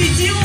победил